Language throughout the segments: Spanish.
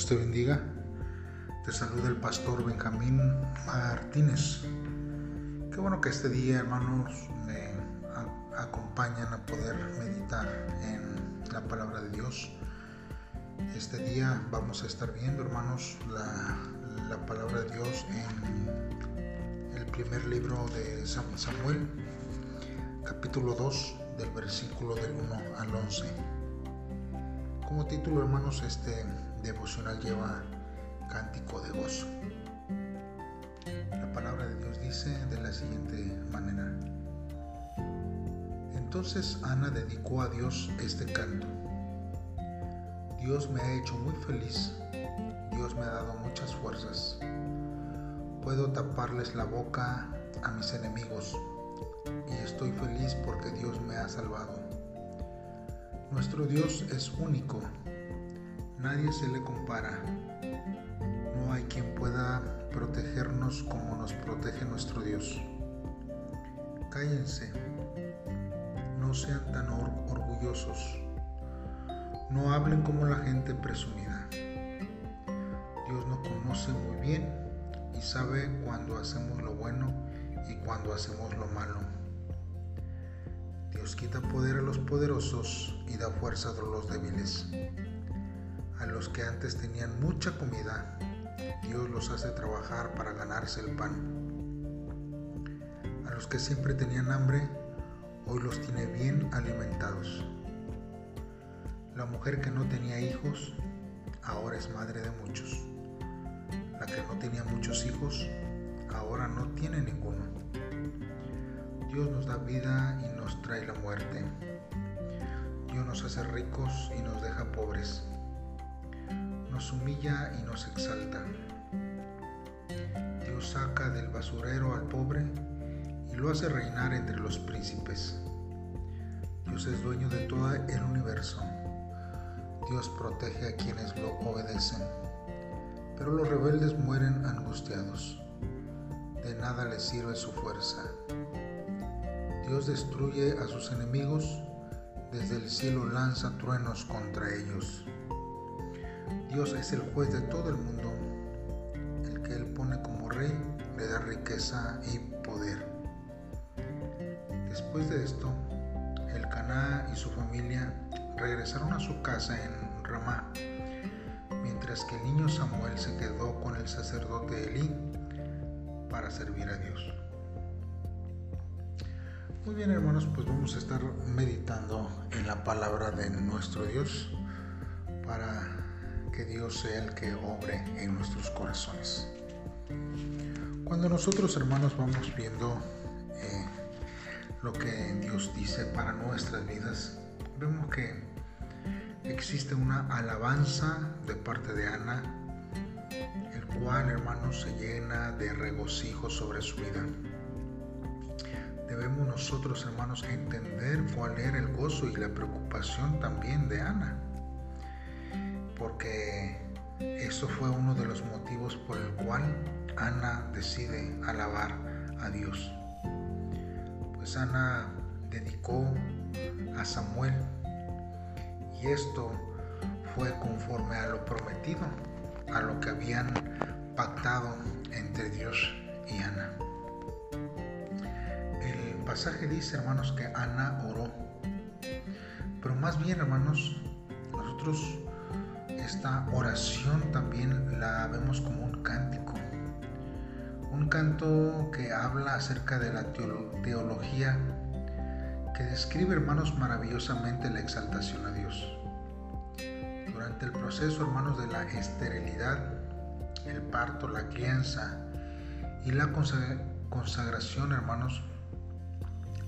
Dios te bendiga. Te saluda el pastor Benjamín Martínez. Qué bueno que este día, hermanos, me acompañan a poder meditar en la palabra de Dios. Este día vamos a estar viendo, hermanos, la, la palabra de Dios en el primer libro de Samuel, capítulo 2, del versículo del 1 al 11. Como título, hermanos, este devocional lleva cántico de gozo. La palabra de Dios dice de la siguiente manera. Entonces Ana dedicó a Dios este canto. Dios me ha hecho muy feliz, Dios me ha dado muchas fuerzas. Puedo taparles la boca a mis enemigos y estoy feliz porque Dios me ha salvado. Nuestro Dios es único, nadie se le compara. No hay quien pueda protegernos como nos protege nuestro Dios. Cállense, no sean tan orgullosos, no hablen como la gente presumida. Dios nos conoce muy bien y sabe cuando hacemos lo bueno y cuando hacemos lo malo. Dios quita poder a los poderosos y da fuerza a los débiles. A los que antes tenían mucha comida, Dios los hace trabajar para ganarse el pan. A los que siempre tenían hambre, hoy los tiene bien alimentados. La mujer que no tenía hijos, ahora es madre de muchos. La que no tenía muchos hijos, ahora no tiene ninguno. Dios nos da vida y nos trae la muerte. Dios nos hace ricos y nos deja pobres. Nos humilla y nos exalta. Dios saca del basurero al pobre y lo hace reinar entre los príncipes. Dios es dueño de todo el universo. Dios protege a quienes lo obedecen. Pero los rebeldes mueren angustiados. De nada les sirve su fuerza. Dios destruye a sus enemigos, desde el cielo lanza truenos contra ellos. Dios es el juez de todo el mundo, el que Él pone como rey le da riqueza y poder. Después de esto, el Caná y su familia regresaron a su casa en Ramá, mientras que el niño Samuel se quedó con el sacerdote Elí para servir a Dios. Muy bien hermanos, pues vamos a estar meditando en la palabra de nuestro Dios para que Dios sea el que obre en nuestros corazones. Cuando nosotros hermanos vamos viendo eh, lo que Dios dice para nuestras vidas, vemos que existe una alabanza de parte de Ana, el cual hermanos se llena de regocijo sobre su vida debemos nosotros, hermanos, entender cuál era el gozo y la preocupación también de Ana. Porque eso fue uno de los motivos por el cual Ana decide alabar a Dios. Pues Ana dedicó a Samuel y esto fue conforme a lo prometido, a lo que habían pactado entre Dios y Ana pasaje dice, hermanos, que Ana oró. Pero más bien, hermanos, nosotros esta oración también la vemos como un cántico. Un canto que habla acerca de la teología, que describe, hermanos, maravillosamente la exaltación a Dios. Durante el proceso, hermanos, de la esterilidad, el parto, la crianza y la consagración, hermanos,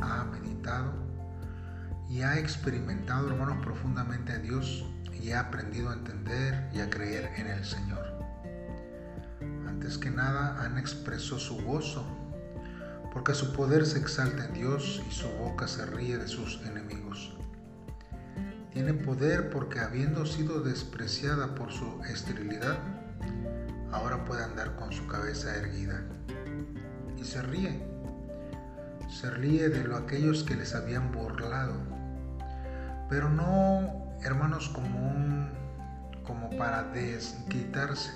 ha meditado y ha experimentado, hermanos, profundamente a Dios y ha aprendido a entender y a creer en el Señor. Antes que nada, han expresado su gozo, porque su poder se exalta en Dios y su boca se ríe de sus enemigos. Tiene poder porque habiendo sido despreciada por su esterilidad, ahora puede andar con su cabeza erguida. Y se ríe se ríe de lo aquellos que les habían burlado, pero no, hermanos, como como para desquitarse,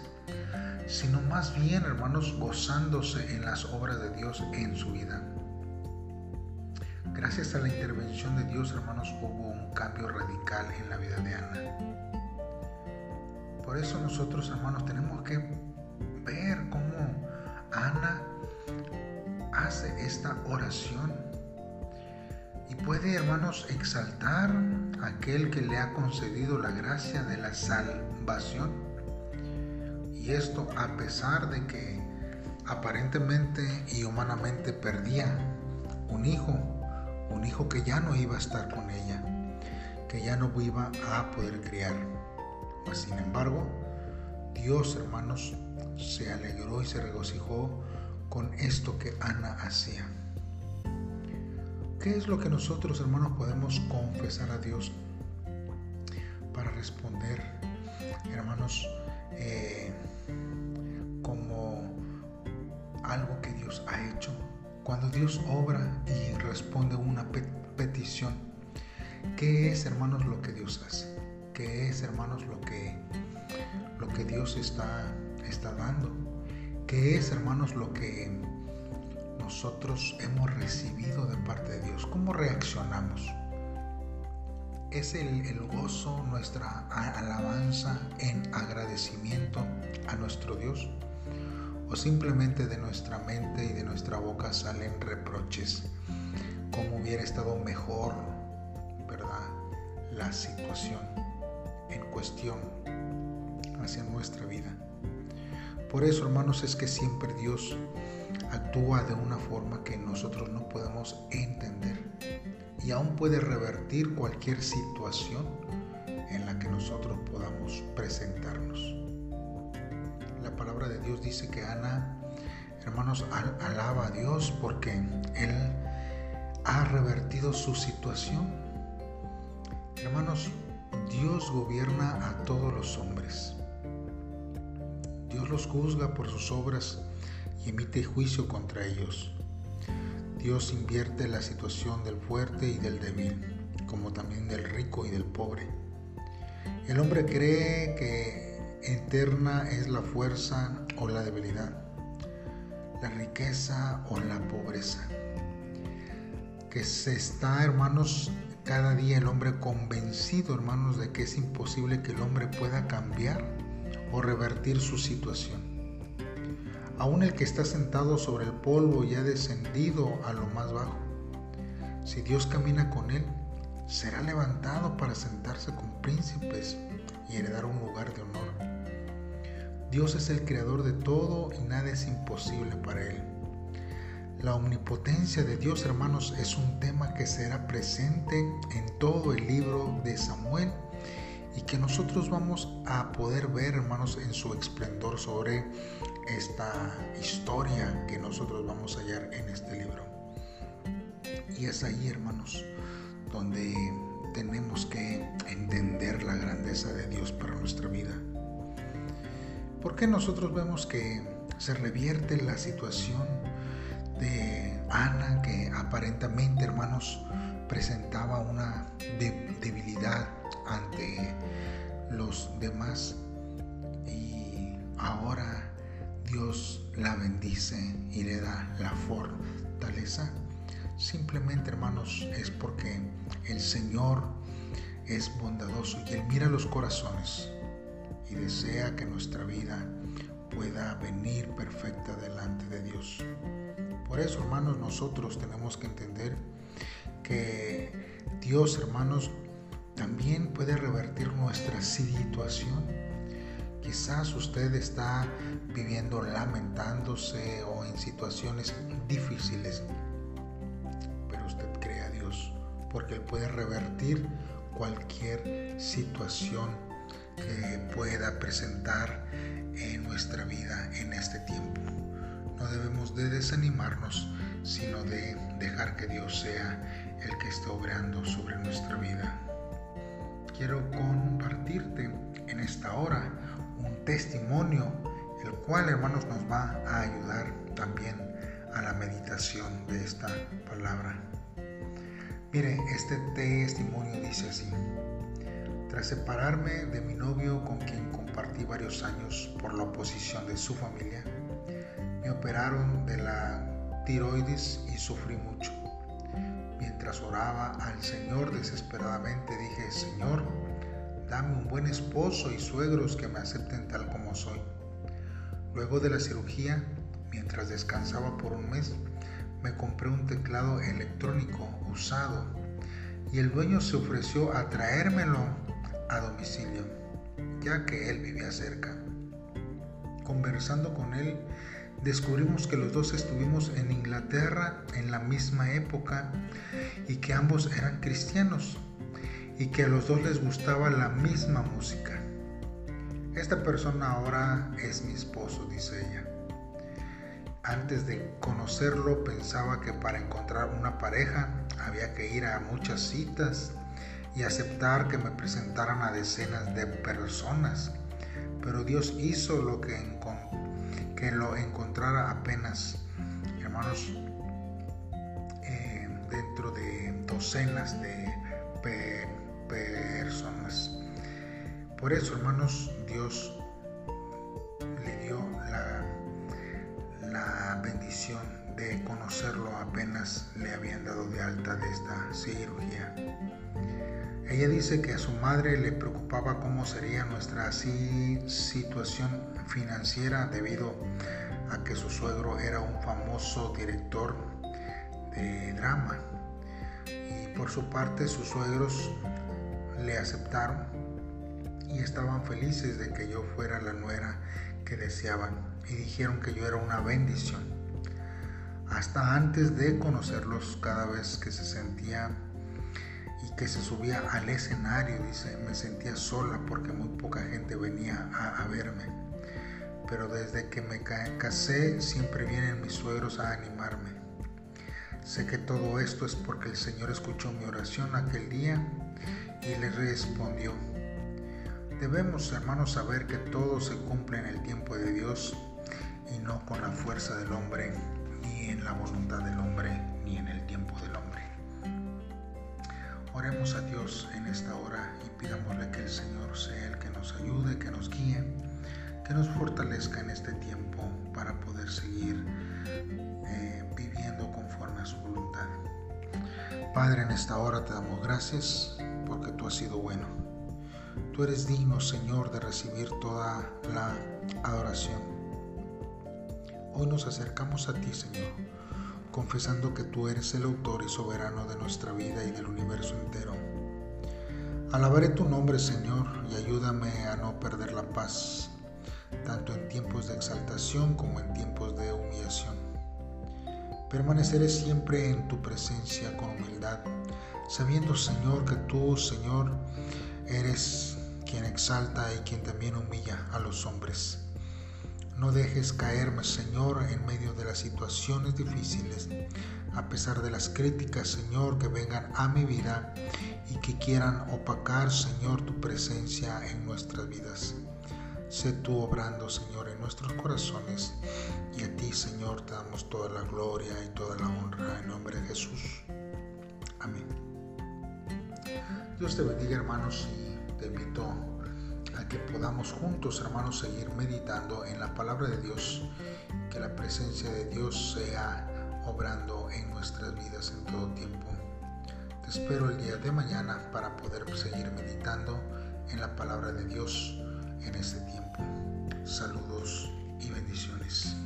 sino más bien, hermanos, gozándose en las obras de Dios en su vida. Gracias a la intervención de Dios, hermanos, hubo un cambio radical en la vida de Ana. Por eso nosotros, hermanos, tenemos que ver cómo Ana hace esta oración y puede, hermanos, exaltar a aquel que le ha concedido la gracia de la salvación. Y esto a pesar de que aparentemente y humanamente perdía un hijo, un hijo que ya no iba a estar con ella, que ya no iba a poder criar. Mas, sin embargo, Dios, hermanos, se alegró y se regocijó con esto que Ana hacía. ¿Qué es lo que nosotros, hermanos, podemos confesar a Dios para responder, hermanos, eh, como algo que Dios ha hecho? Cuando Dios obra y responde una petición, ¿qué es, hermanos, lo que Dios hace? ¿Qué es, hermanos, lo que, lo que Dios está, está dando? ¿Qué es, hermanos, lo que nosotros hemos recibido de parte de Dios? ¿Cómo reaccionamos? ¿Es el, gozo nuestra alabanza en agradecimiento a nuestro Dios? ¿O simplemente de nuestra mente y de nuestra boca salen reproches? ¿Cómo hubiera estado mejor, verdad, la situación en cuestión hacia nuestra vida? Por eso, hermanos, es que siempre Dios actúa de una forma que nosotros no podemos entender y aún puede revertir cualquier situación en la que nosotros podamos presentarnos. La palabra de Dios dice que Ana, hermanos, alaba a Dios porque Él ha revertido su situación. Hermanos, Dios gobierna a todos los hombres. Dios los juzga por sus obras y emite juicio contra ellos. Dios invierte la situación del fuerte y del débil, como también del rico y del pobre. El hombre cree que eterna es la fuerza o la debilidad, la riqueza o la pobreza. Que se está, hermanos, cada día el hombre convencido, hermanos, de que es imposible que el hombre pueda cambiar o revertir su situación aún el que está sentado sobre el polvo y ha descendido a lo más bajo. Si Dios camina con él, será levantado para sentarse con príncipes y heredar un lugar de honor. Dios es el creador de todo y nada es imposible para él. La omnipotencia de Dios, hermanos, es un tema que será presente en todo el libro de Samuel y que nosotros vamos a poder ver, hermanos, en su esplendor sobre esta historia que nosotros vamos a hallar en este libro. Y es ahí, hermanos, donde tenemos que entender la grandeza de Dios para nuestra vida. Porque nosotros vemos que se revierte la situación de Ana, que aparentemente, hermanos, presentaba una debilidad ante los demás y ahora Dios la bendice y le da la fortaleza. Simplemente, hermanos, es porque el Señor es bondadoso y Él mira los corazones y desea que nuestra vida pueda venir perfecta delante de Dios. Por eso, hermanos, nosotros tenemos que entender que Dios, hermanos, también puede revertir nuestra situación Quizás usted está viviendo lamentándose o en situaciones difíciles, pero usted cree a Dios porque Él puede revertir cualquier situación que pueda presentar en nuestra vida en este tiempo. No debemos de desanimarnos, sino de dejar que Dios sea el que esté obrando sobre nuestra vida. Quiero compartirte en esta hora un testimonio, el cual, hermanos, nos va a ayudar también a la meditación de esta palabra. Mire, este testimonio dice así. Tras separarme de mi novio con quien compartí varios años por la oposición de su familia, me operaron de la tiroides y sufrí mucho. Mientras oraba al Señor desesperadamente dije, Señor, dame un buen esposo y suegros que me acepten tal como soy. Luego de la cirugía, mientras descansaba por un mes, me compré un teclado electrónico usado y el dueño se ofreció a traérmelo a domicilio, ya que él vivía cerca. Conversando con él, descubrimos que los dos estuvimos en Inglaterra en la misma época y que ambos eran cristianos y que a los dos les gustaba la misma música. Esta persona ahora es mi esposo, dice ella. Antes de conocerlo pensaba que para encontrar una pareja había que ir a muchas citas y aceptar que me presentaran a decenas de personas. Pero Dios hizo lo que, que lo encontrara apenas, hermanos, eh, dentro de docenas de personas. Por eso, hermanos, Dios le dio la, la bendición de conocerlo apenas le habían dado de alta de esta cirugía. Ella dice que a su madre le preocupaba cómo sería nuestra situación financiera debido a que su suegro era un famoso director de drama por su parte sus suegros le aceptaron y estaban felices de que yo fuera la nuera que deseaban y dijeron que yo era una bendición. Hasta antes de conocerlos, cada vez que se sentía y que se subía al escenario, dice, me sentía sola porque muy poca gente venía a, a verme. Pero desde que me casé siempre vienen mis suegros a animarme. Sé que todo esto es porque el Señor escuchó mi oración aquel día y le respondió. Debemos, hermanos, saber que todo se cumple en el tiempo de Dios y no con la fuerza del hombre, ni en la voluntad del hombre, ni en el tiempo del hombre. Oremos a Dios en esta hora y pidámosle que el Señor sea el que nos ayude, que nos guíe, que nos fortalezca en este tiempo para poder seguir eh, viviendo conforme a su voluntad. Padre, en esta hora te damos gracias porque tú has sido bueno. Tú eres digno, Señor, de recibir toda la adoración. Hoy nos acercamos a ti, Señor, confesando que tú eres el autor y soberano de nuestra vida y del universo entero. Alabaré tu nombre, Señor, y ayúdame a no perder la paz, tanto en tiempos de exaltación como en tiempos de. Permaneceré siempre en tu presencia con humildad sabiendo, Señor, que tú, Señor, eres quien exalta y quien también humilla a los hombres. No dejes caerme, Señor, en medio de las situaciones difíciles, a pesar de las críticas, Señor, que vengan a mi vida y que quieran opacar, Señor, tu presencia en nuestras vidas. Sé tú obrando, Señor, en nuestros corazones y a ti, Señor, te damos toda la gloria y toda la honra en nombre de Jesús. Amén. Dios te bendiga hermanos y te invito a que podamos juntos hermanos seguir meditando en la palabra de Dios, que la presencia de Dios sea obrando en nuestras vidas en todo tiempo. Te espero el día de mañana para poder seguir meditando en la palabra de Dios en este tiempo. Saludos y bendiciones.